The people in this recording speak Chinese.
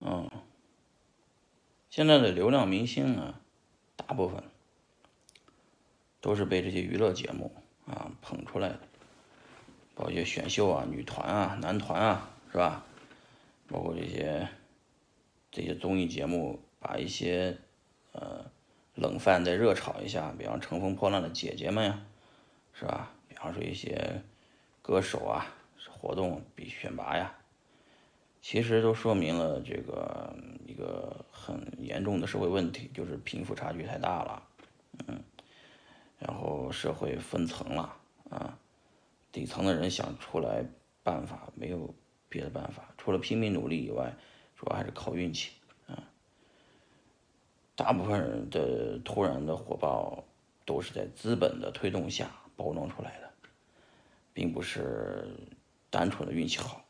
嗯，现在的流量明星啊，大部分都是被这些娱乐节目啊捧出来的，包括一些选秀啊、女团啊、男团啊，是吧？包括这些这些综艺节目，把一些呃冷饭再热炒一下，比方《乘风破浪的姐姐们》呀，是吧？比方说一些歌手啊，活动比选拔呀。其实都说明了这个一个很严重的社会问题，就是贫富差距太大了，嗯，然后社会分层了啊，底层的人想出来办法没有别的办法，除了拼命努力以外，主要还是靠运气啊。大部分人的突然的火爆都是在资本的推动下包装出来的，并不是单纯的运气好。